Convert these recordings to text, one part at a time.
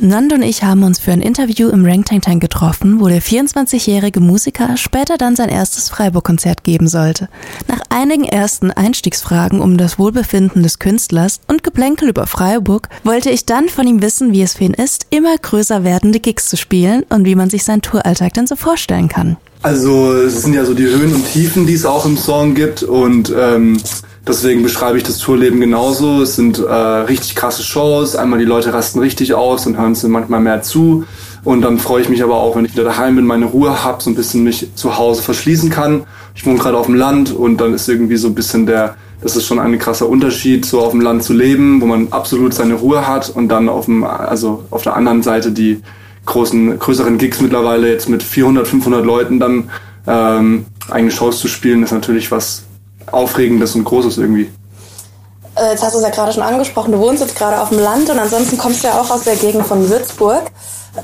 Nando und ich haben uns für ein Interview im Rank Tank Tank getroffen, wo der 24-jährige Musiker später dann sein erstes Freiburg-Konzert geben sollte. Nach einigen ersten Einstiegsfragen um das Wohlbefinden des Künstlers und Geplänkel über Freiburg wollte ich dann von ihm wissen, wie es für ihn ist, immer größer werdende Gigs zu spielen und wie man sich seinen Touralltag denn so vorstellen kann. Also es sind ja so die Höhen und Tiefen, die es auch im Song gibt und ähm, Deswegen beschreibe ich das Tourleben genauso. Es sind äh, richtig krasse Shows. Einmal die Leute rasten richtig aus und hören es manchmal mehr zu. Und dann freue ich mich aber auch, wenn ich wieder daheim bin, meine Ruhe habe, so ein bisschen mich zu Hause verschließen kann. Ich wohne gerade auf dem Land und dann ist irgendwie so ein bisschen der, das ist schon ein krasser Unterschied, so auf dem Land zu leben, wo man absolut seine Ruhe hat und dann auf dem, also auf der anderen Seite die großen, größeren Gigs mittlerweile jetzt mit 400, 500 Leuten dann ähm, eigene Shows zu spielen, ist natürlich was, Aufregendes und Großes irgendwie. Äh, jetzt hast du es ja gerade schon angesprochen, du wohnst jetzt gerade auf dem Land und ansonsten kommst du ja auch aus der Gegend von Würzburg.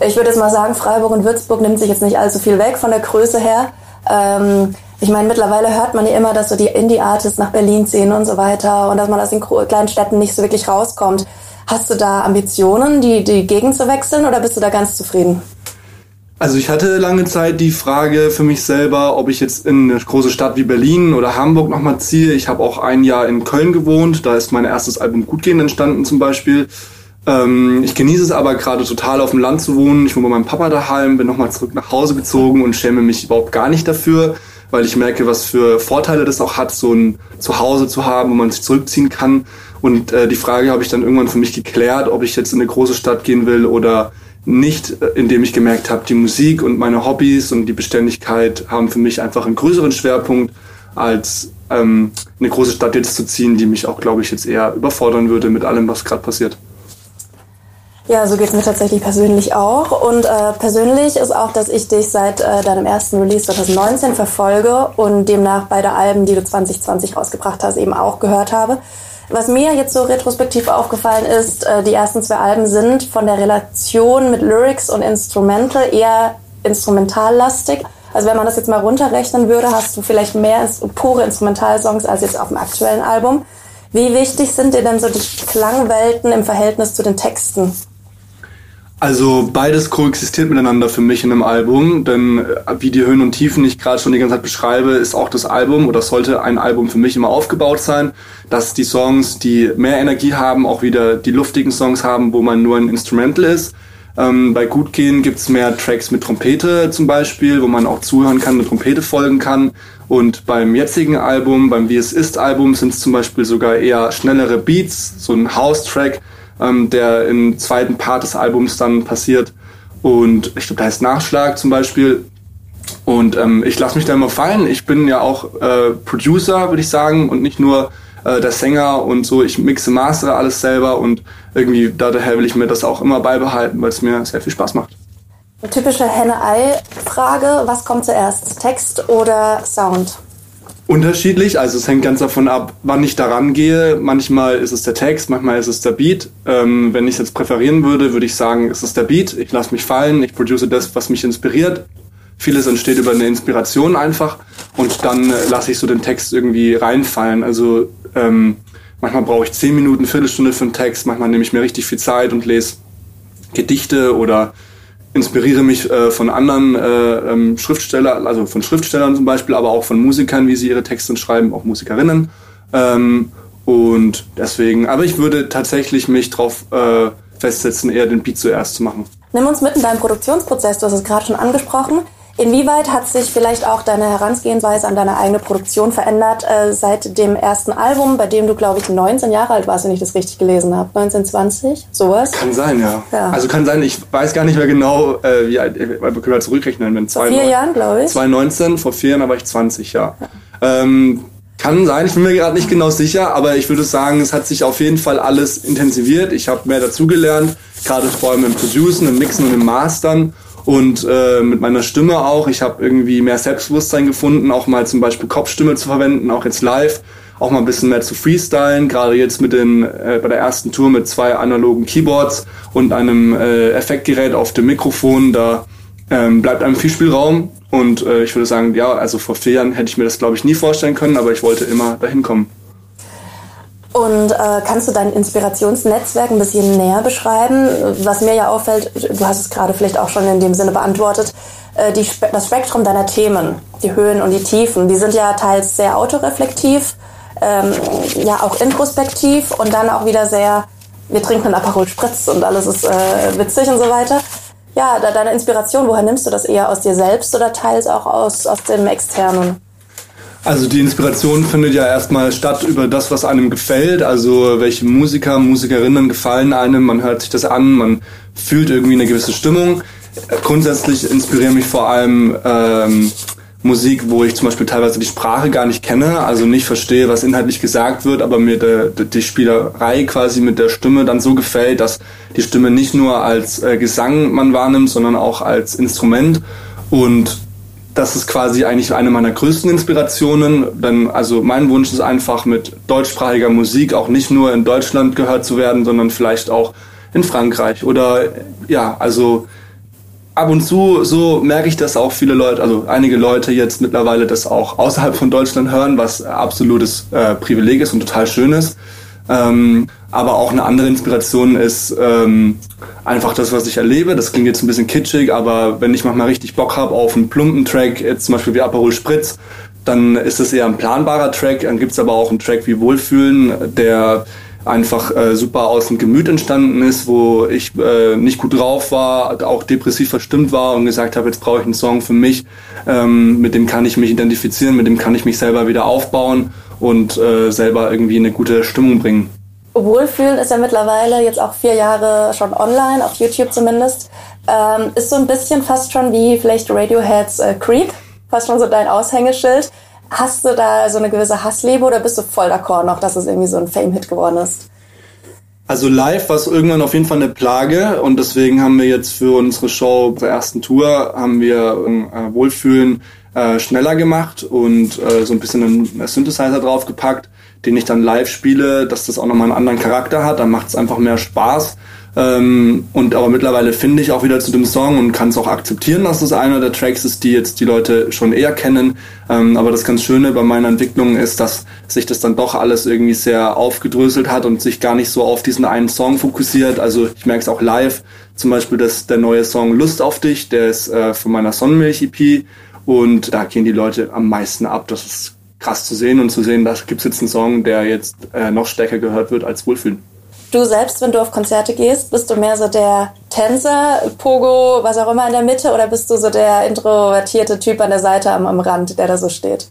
Ich würde jetzt mal sagen, Freiburg und Würzburg nimmt sich jetzt nicht allzu viel weg von der Größe her. Ähm, ich meine, mittlerweile hört man ja immer, dass so die Indie-Artists nach Berlin ziehen und so weiter und dass man aus den kleinen Städten nicht so wirklich rauskommt. Hast du da Ambitionen, die, die Gegend zu wechseln oder bist du da ganz zufrieden? Also ich hatte lange Zeit die Frage für mich selber, ob ich jetzt in eine große Stadt wie Berlin oder Hamburg nochmal ziehe. Ich habe auch ein Jahr in Köln gewohnt, da ist mein erstes Album Gutgehen entstanden zum Beispiel. Ähm, ich genieße es aber gerade total auf dem Land zu wohnen. Ich wohne bei meinem Papa daheim, bin nochmal zurück nach Hause gezogen und schäme mich überhaupt gar nicht dafür, weil ich merke, was für Vorteile das auch hat, so ein Zuhause zu haben, wo man sich zurückziehen kann. Und äh, die Frage habe ich dann irgendwann für mich geklärt, ob ich jetzt in eine große Stadt gehen will oder nicht, äh, indem ich gemerkt habe, die Musik und meine Hobbys und die Beständigkeit haben für mich einfach einen größeren Schwerpunkt, als ähm, eine große Stadt jetzt zu ziehen, die mich auch, glaube ich, jetzt eher überfordern würde mit allem, was gerade passiert. Ja, so geht es mir tatsächlich persönlich auch. Und äh, persönlich ist auch, dass ich dich seit äh, deinem ersten Release 2019 verfolge und demnach beide Alben, die du 2020 rausgebracht hast, eben auch gehört habe. Was mir jetzt so retrospektiv aufgefallen ist, äh, die ersten zwei Alben sind von der Relation mit Lyrics und Instrumental eher instrumentallastig. Also wenn man das jetzt mal runterrechnen würde, hast du vielleicht mehr pure Instrumentalsongs als jetzt auf dem aktuellen Album. Wie wichtig sind dir denn so die Klangwelten im Verhältnis zu den Texten? Also beides koexistiert miteinander für mich in einem Album, denn äh, wie die Höhen und Tiefen ich gerade schon die ganze Zeit beschreibe, ist auch das Album oder sollte ein Album für mich immer aufgebaut sein, dass die Songs, die mehr Energie haben, auch wieder die luftigen Songs haben, wo man nur ein Instrumental ist. Ähm, bei Gutgehen gibt's mehr Tracks mit Trompete zum Beispiel, wo man auch zuhören kann, mit Trompete folgen kann. Und beim jetzigen Album, beim Wie es ist Album, sind es zum Beispiel sogar eher schnellere Beats, so ein House-Track, ähm, der im zweiten Part des Albums dann passiert. Und ich glaube, da heißt Nachschlag zum Beispiel. Und ähm, ich lasse mich da immer fallen. Ich bin ja auch äh, Producer, würde ich sagen, und nicht nur äh, der Sänger und so. Ich mixe, mastere alles selber und irgendwie daher will ich mir das auch immer beibehalten, weil es mir sehr viel Spaß macht. Eine typische Henne-Ei-Frage. Was kommt zuerst? Text oder Sound? Unterschiedlich. Also es hängt ganz davon ab, wann ich daran gehe. Manchmal ist es der Text, manchmal ist es der Beat. Ähm, wenn ich es jetzt präferieren würde, würde ich sagen, es ist der Beat. Ich lasse mich fallen, ich produce das, was mich inspiriert. Vieles entsteht über eine Inspiration einfach und dann äh, lasse ich so den Text irgendwie reinfallen. Also ähm, manchmal brauche ich zehn Minuten, Viertelstunde für einen Text, manchmal nehme ich mir richtig viel Zeit und lese Gedichte oder inspiriere mich äh, von anderen äh, ähm, Schriftstellern, also von Schriftstellern zum Beispiel, aber auch von Musikern, wie sie ihre Texte schreiben, auch Musikerinnen. Ähm, und deswegen, aber ich würde tatsächlich mich darauf äh, festsetzen, eher den Beat zuerst zu machen. Nimm uns mit in deinen Produktionsprozess, du hast es gerade schon angesprochen. Inwieweit hat sich vielleicht auch deine Herangehensweise an deine eigene Produktion verändert äh, seit dem ersten Album, bei dem du, glaube ich, 19 Jahre alt warst, wenn ich das richtig gelesen habe? 19, 20? Sowas? Kann sein, ja. ja. Also kann sein, ich weiß gar nicht mehr genau, äh, wie alt, wir können halt zurückrechnen. Wenn vor vier Jahren, glaube ich. 2019, vor vier Jahren war ich 20, ja. ja. Ähm, kann sein, ich bin mir gerade nicht genau sicher, aber ich würde sagen, es hat sich auf jeden Fall alles intensiviert. Ich habe mehr dazugelernt, gerade vor allem im Producen, im Mixen und im Mastern und äh, mit meiner Stimme auch. Ich habe irgendwie mehr Selbstbewusstsein gefunden, auch mal zum Beispiel Kopfstimme zu verwenden, auch jetzt live, auch mal ein bisschen mehr zu freestylen. Gerade jetzt mit den äh, bei der ersten Tour mit zwei analogen Keyboards und einem äh, Effektgerät auf dem Mikrofon. Da ähm, bleibt einem viel Spielraum und äh, ich würde sagen, ja, also vor vier Jahren hätte ich mir das glaube ich nie vorstellen können, aber ich wollte immer dahin kommen. Und äh, kannst du dein Inspirationsnetzwerk ein bisschen näher beschreiben? Was mir ja auffällt, du hast es gerade vielleicht auch schon in dem Sinne beantwortet, äh, die, das Spektrum deiner Themen, die Höhen und die Tiefen, die sind ja teils sehr autoreflektiv, ähm, ja auch introspektiv und dann auch wieder sehr, wir trinken einen Aperol Spritz und alles ist äh, witzig und so weiter. Ja, da, deine Inspiration, woher nimmst du das eher aus dir selbst oder teils auch aus, aus dem Externen? Also die Inspiration findet ja erstmal statt über das, was einem gefällt. Also welche Musiker, Musikerinnen gefallen einem. Man hört sich das an, man fühlt irgendwie eine gewisse Stimmung. Grundsätzlich inspirieren mich vor allem ähm, Musik, wo ich zum Beispiel teilweise die Sprache gar nicht kenne, also nicht verstehe, was inhaltlich gesagt wird, aber mir de, de, die Spielerei quasi mit der Stimme dann so gefällt, dass die Stimme nicht nur als äh, Gesang man wahrnimmt, sondern auch als Instrument. Und das ist quasi eigentlich eine meiner größten Inspirationen. Denn also mein Wunsch ist einfach mit deutschsprachiger Musik auch nicht nur in Deutschland gehört zu werden, sondern vielleicht auch in Frankreich oder ja, also ab und zu so merke ich, dass auch viele Leute, also einige Leute jetzt mittlerweile das auch außerhalb von Deutschland hören, was absolutes äh, Privileg ist und total schön ist. Ähm, aber auch eine andere Inspiration ist ähm, einfach das, was ich erlebe. Das klingt jetzt ein bisschen kitschig, aber wenn ich manchmal richtig Bock habe auf einen plumpen Track, jetzt zum Beispiel wie Aperol Spritz, dann ist das eher ein planbarer Track. Dann gibt's aber auch einen Track wie Wohlfühlen, der einfach äh, super aus dem Gemüt entstanden ist, wo ich äh, nicht gut drauf war, auch depressiv verstimmt war und gesagt habe, jetzt brauche ich einen Song für mich, ähm, mit dem kann ich mich identifizieren, mit dem kann ich mich selber wieder aufbauen und äh, selber irgendwie eine gute Stimmung bringen. Wohlfühlen ist ja mittlerweile jetzt auch vier Jahre schon online, auf YouTube zumindest. Ähm, ist so ein bisschen fast schon wie vielleicht Radioheads äh, Creep, fast schon so dein Aushängeschild. Hast du da so eine gewisse Hassliebe oder bist du voll d'accord noch, dass es irgendwie so ein Fame-Hit geworden ist? Also live war es irgendwann auf jeden Fall eine Plage und deswegen haben wir jetzt für unsere Show, unsere ersten Tour, haben wir äh, Wohlfühlen äh, schneller gemacht und äh, so ein bisschen einen Synthesizer draufgepackt, den ich dann live spiele, dass das auch nochmal einen anderen Charakter hat, dann macht es einfach mehr Spaß. Ähm, und aber mittlerweile finde ich auch wieder zu dem Song und kann es auch akzeptieren, dass es einer der Tracks ist, die jetzt die Leute schon eher kennen. Ähm, aber das ganz Schöne bei meiner Entwicklung ist, dass sich das dann doch alles irgendwie sehr aufgedröselt hat und sich gar nicht so auf diesen einen Song fokussiert. Also ich merke es auch live, zum Beispiel, dass der neue Song Lust auf dich, der ist äh, von meiner Sonnenmilch-EP und da gehen die Leute am meisten ab. Das ist krass zu sehen und zu sehen, da gibt es jetzt einen Song, der jetzt äh, noch stärker gehört wird als Wohlfühlen. Du selbst, wenn du auf Konzerte gehst, bist du mehr so der Tänzer, Pogo, was auch immer in der Mitte oder bist du so der introvertierte Typ an der Seite am, am Rand, der da so steht?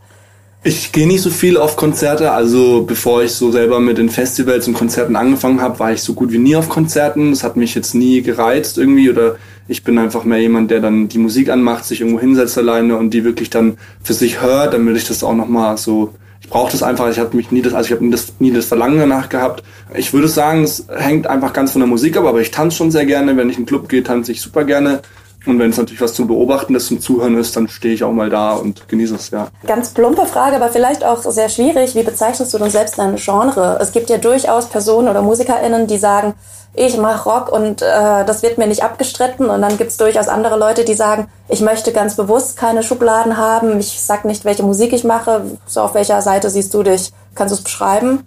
Ich gehe nicht so viel auf Konzerte. Also bevor ich so selber mit den Festivals und Konzerten angefangen habe, war ich so gut wie nie auf Konzerten. Das hat mich jetzt nie gereizt irgendwie oder ich bin einfach mehr jemand, der dann die Musik anmacht, sich irgendwo hinsetzt alleine und die wirklich dann für sich hört, damit ich das auch nochmal so ich brauche das einfach, ich habe mich nie das, also ich habe nie nie das Verlangen danach gehabt. Ich würde sagen, es hängt einfach ganz von der Musik ab, aber ich tanze schon sehr gerne. Wenn ich in einen Club gehe, tanze ich super gerne. Und wenn es natürlich was zum Beobachten ist, zum Zuhören ist, dann stehe ich auch mal da und genieße es, ja. Ganz plumpe Frage, aber vielleicht auch sehr schwierig. Wie bezeichnest du denn selbst dein Genre? Es gibt ja durchaus Personen oder MusikerInnen, die sagen, ich mache Rock und äh, das wird mir nicht abgestritten. Und dann gibt's durchaus andere Leute, die sagen, ich möchte ganz bewusst keine Schubladen haben. Ich sag nicht, welche Musik ich mache. So auf welcher Seite siehst du dich? Kannst du es beschreiben?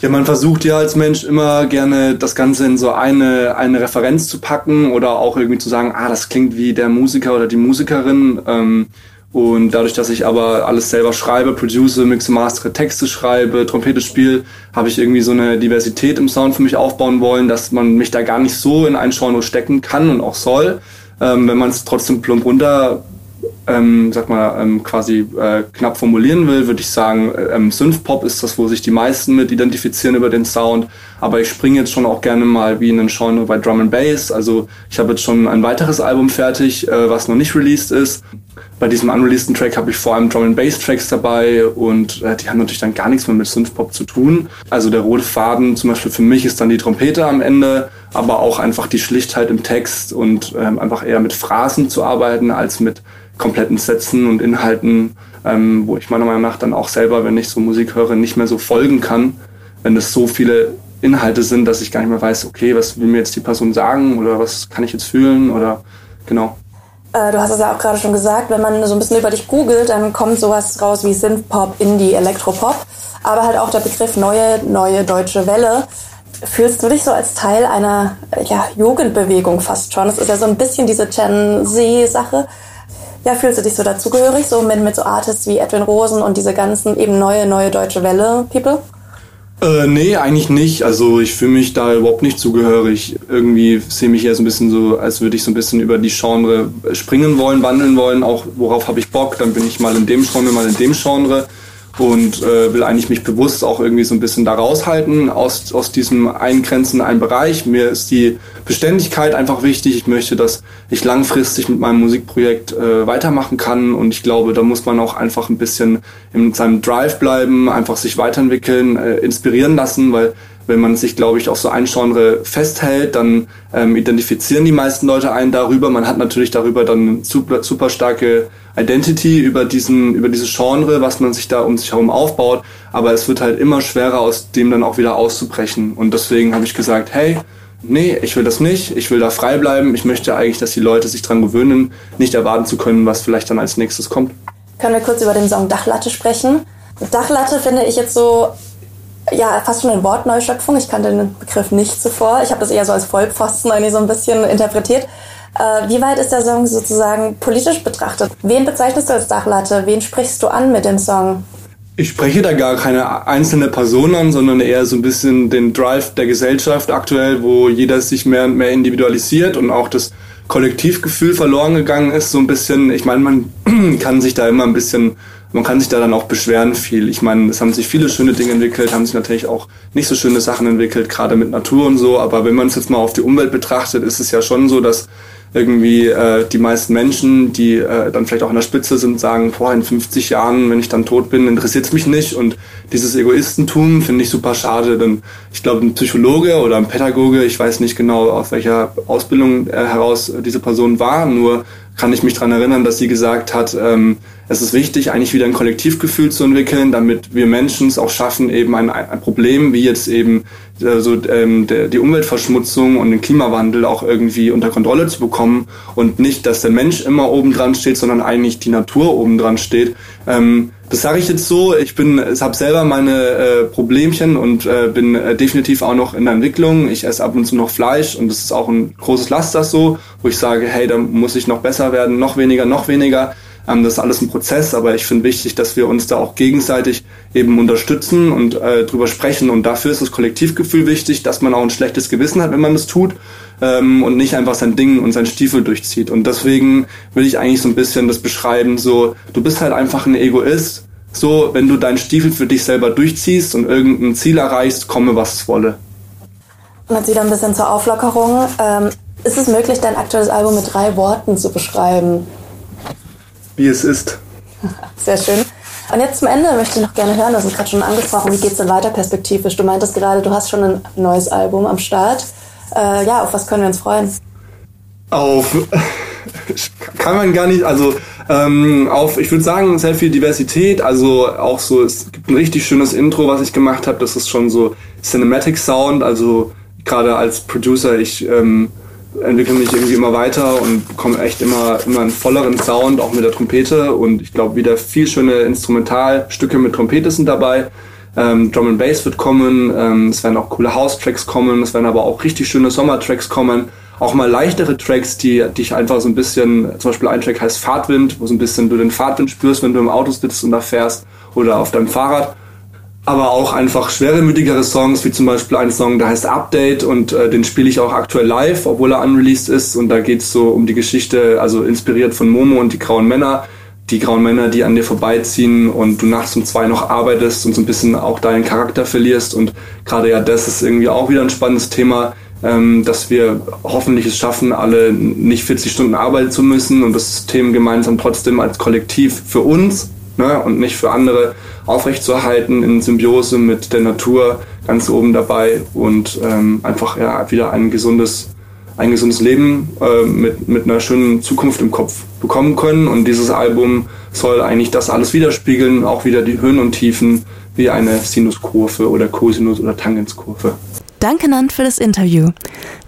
Ja, man versucht ja als Mensch immer gerne das Ganze in so eine, eine Referenz zu packen oder auch irgendwie zu sagen, ah, das klingt wie der Musiker oder die Musikerin. Ähm, und dadurch, dass ich aber alles selber schreibe, produce, mixe, mastere, Texte schreibe, Trompete spiele, habe ich irgendwie so eine Diversität im Sound für mich aufbauen wollen, dass man mich da gar nicht so in ein Genre stecken kann und auch soll. Ähm, wenn man es trotzdem plump runter ähm, sag mal, ähm, quasi äh, knapp formulieren will, würde ich sagen, äh, ähm, Synthpop ist das, wo sich die meisten mit identifizieren über den Sound. Aber ich springe jetzt schon auch gerne mal wie in den Genre bei Drum and Bass. Also ich habe jetzt schon ein weiteres Album fertig, äh, was noch nicht released ist. Bei diesem unreleaseden Track habe ich vor allem Drum and Bass Tracks dabei und äh, die haben natürlich dann gar nichts mehr mit Synthpop zu tun. Also der rote Faden zum Beispiel für mich ist dann die Trompete am Ende, aber auch einfach die Schlichtheit im Text und ähm, einfach eher mit Phrasen zu arbeiten als mit kompletten Sätzen und Inhalten, ähm, wo ich meiner Meinung nach dann auch selber, wenn ich so Musik höre, nicht mehr so folgen kann, wenn es so viele Inhalte sind, dass ich gar nicht mehr weiß, okay, was will mir jetzt die Person sagen oder was kann ich jetzt fühlen oder genau. Äh, du hast es ja auch gerade schon gesagt, wenn man so ein bisschen über dich googelt, dann kommt sowas raus wie Synthpop, Indie, Elektropop, aber halt auch der Begriff neue, neue deutsche Welle. Fühlst du dich so als Teil einer ja, Jugendbewegung fast schon? Es ist ja so ein bisschen diese Gen Z-Sache. Ja, fühlst du dich so dazugehörig, so mit, mit so Artists wie Edwin Rosen und diese ganzen eben neue, neue deutsche Welle-People? Äh, nee, eigentlich nicht. Also ich fühle mich da überhaupt nicht zugehörig. Irgendwie sehe mich eher so ein bisschen so, als würde ich so ein bisschen über die Genre springen wollen, wandeln wollen. Auch worauf habe ich Bock? Dann bin ich mal in dem Genre, mal in dem Genre und äh, will eigentlich mich bewusst auch irgendwie so ein bisschen da raushalten aus, aus diesem eingrenzenden Bereich. Mir ist die Beständigkeit einfach wichtig. Ich möchte, dass ich langfristig mit meinem Musikprojekt äh, weitermachen kann und ich glaube, da muss man auch einfach ein bisschen in seinem Drive bleiben, einfach sich weiterentwickeln, äh, inspirieren lassen, weil wenn man sich, glaube ich, auf so ein Genre festhält, dann ähm, identifizieren die meisten Leute einen darüber. Man hat natürlich darüber dann super, super starke Identity über diesen, über dieses Genre, was man sich da um sich herum aufbaut. Aber es wird halt immer schwerer, aus dem dann auch wieder auszubrechen. Und deswegen habe ich gesagt, hey, nee, ich will das nicht, ich will da frei bleiben. Ich möchte eigentlich, dass die Leute sich dran gewöhnen, nicht erwarten zu können, was vielleicht dann als nächstes kommt. Können wir kurz über den Song Dachlatte sprechen? Dachlatte finde ich jetzt so ja, fast schon eine Wortneuschöpfung. Ich kannte den Begriff nicht zuvor. Ich habe das eher so als Vollpfosten irgendwie so ein bisschen interpretiert. Äh, wie weit ist der Song sozusagen politisch betrachtet? Wen bezeichnest du als Dachlatte? Wen sprichst du an mit dem Song? Ich spreche da gar keine einzelne Person an, sondern eher so ein bisschen den Drive der Gesellschaft aktuell, wo jeder sich mehr und mehr individualisiert und auch das Kollektivgefühl verloren gegangen ist, so ein bisschen. Ich meine, man kann sich da immer ein bisschen man kann sich da dann auch beschweren viel. Ich meine, es haben sich viele schöne Dinge entwickelt, haben sich natürlich auch nicht so schöne Sachen entwickelt, gerade mit Natur und so. Aber wenn man es jetzt mal auf die Umwelt betrachtet, ist es ja schon so, dass irgendwie äh, die meisten Menschen, die äh, dann vielleicht auch an der Spitze sind, sagen, boah, in 50 Jahren, wenn ich dann tot bin, interessiert es mich nicht. Und dieses Egoistentum finde ich super schade, denn ich glaube, ein Psychologe oder ein Pädagoge, ich weiß nicht genau, aus welcher Ausbildung äh, heraus diese Person war, nur kann ich mich dran erinnern, dass sie gesagt hat, ähm, es ist wichtig, eigentlich wieder ein Kollektivgefühl zu entwickeln, damit wir Menschen es auch schaffen, eben ein, ein Problem wie jetzt eben äh, so ähm, der, die Umweltverschmutzung und den Klimawandel auch irgendwie unter Kontrolle zu bekommen und nicht, dass der Mensch immer oben dran steht, sondern eigentlich die Natur oben dran steht. Ähm, das sage ich jetzt so. Ich bin, habe selber meine äh, Problemchen und äh, bin äh, definitiv auch noch in der Entwicklung. Ich esse ab und zu noch Fleisch und das ist auch ein großes Laster so, wo ich sage, hey, da muss ich noch besser werden, noch weniger, noch weniger. Ähm, das ist alles ein Prozess, aber ich finde wichtig, dass wir uns da auch gegenseitig eben unterstützen und äh, drüber sprechen. Und dafür ist das Kollektivgefühl wichtig, dass man auch ein schlechtes Gewissen hat, wenn man das tut ähm, und nicht einfach sein Ding und sein Stiefel durchzieht. Und deswegen will ich eigentlich so ein bisschen das beschreiben, so, du bist halt einfach ein Egoist. So, wenn du deinen Stiefel für dich selber durchziehst und irgendein Ziel erreichst, komme was es wolle. Und jetzt wieder ein bisschen zur Auflockerung. Ähm, ist es möglich, dein aktuelles Album mit drei Worten zu beschreiben? wie es ist. Sehr schön. Und jetzt zum Ende möchte ich noch gerne hören, das ist gerade schon angesprochen, wie geht es denn weiter perspektivisch? Du meintest gerade, du hast schon ein neues Album am Start. Äh, ja, auf was können wir uns freuen? Auf, kann man gar nicht, also ähm, auf, ich würde sagen, sehr viel Diversität, also auch so, es gibt ein richtig schönes Intro, was ich gemacht habe, das ist schon so Cinematic Sound, also gerade als Producer, ich ähm, entwickle mich irgendwie immer weiter und bekomme echt immer, immer einen volleren Sound, auch mit der Trompete. Und ich glaube, wieder viel schöne Instrumentalstücke mit Trompete sind dabei. Ähm, Drum and Bass wird kommen, ähm, es werden auch coole House-Tracks kommen, es werden aber auch richtig schöne Sommer-Tracks kommen. Auch mal leichtere Tracks, die dich einfach so ein bisschen, zum Beispiel ein Track heißt Fahrtwind, wo so ein bisschen du den Fahrtwind spürst, wenn du im Auto sitzt und da fährst oder auf deinem Fahrrad. Aber auch einfach schweremütigere Songs, wie zum Beispiel ein Song, der heißt Update und äh, den spiele ich auch aktuell live, obwohl er unreleased ist. Und da geht es so um die Geschichte, also inspiriert von Momo und die grauen Männer, die grauen Männer, die an dir vorbeiziehen und du nachts um zwei noch arbeitest und so ein bisschen auch deinen Charakter verlierst. Und gerade ja das ist irgendwie auch wieder ein spannendes Thema, ähm, dass wir hoffentlich es schaffen, alle nicht 40 Stunden arbeiten zu müssen und das System gemeinsam trotzdem als Kollektiv für uns ne, und nicht für andere aufrechtzuerhalten in Symbiose mit der Natur ganz oben dabei und ähm, einfach ja, wieder ein gesundes, ein gesundes Leben äh, mit, mit einer schönen Zukunft im Kopf bekommen können. Und dieses Album soll eigentlich das alles widerspiegeln, auch wieder die Höhen und Tiefen wie eine Sinuskurve oder Cosinus- oder Tangenskurve. Danke, Nant, für das Interview.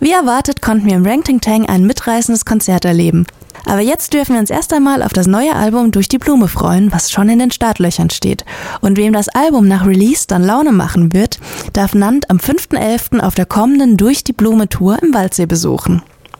Wie erwartet konnten wir im Rangting Tang ein mitreißendes Konzert erleben. Aber jetzt dürfen wir uns erst einmal auf das neue Album Durch die Blume freuen, was schon in den Startlöchern steht. Und wem das Album nach Release dann Laune machen wird, darf Nant am 5.11. auf der kommenden Durch die Blume Tour im Waldsee besuchen.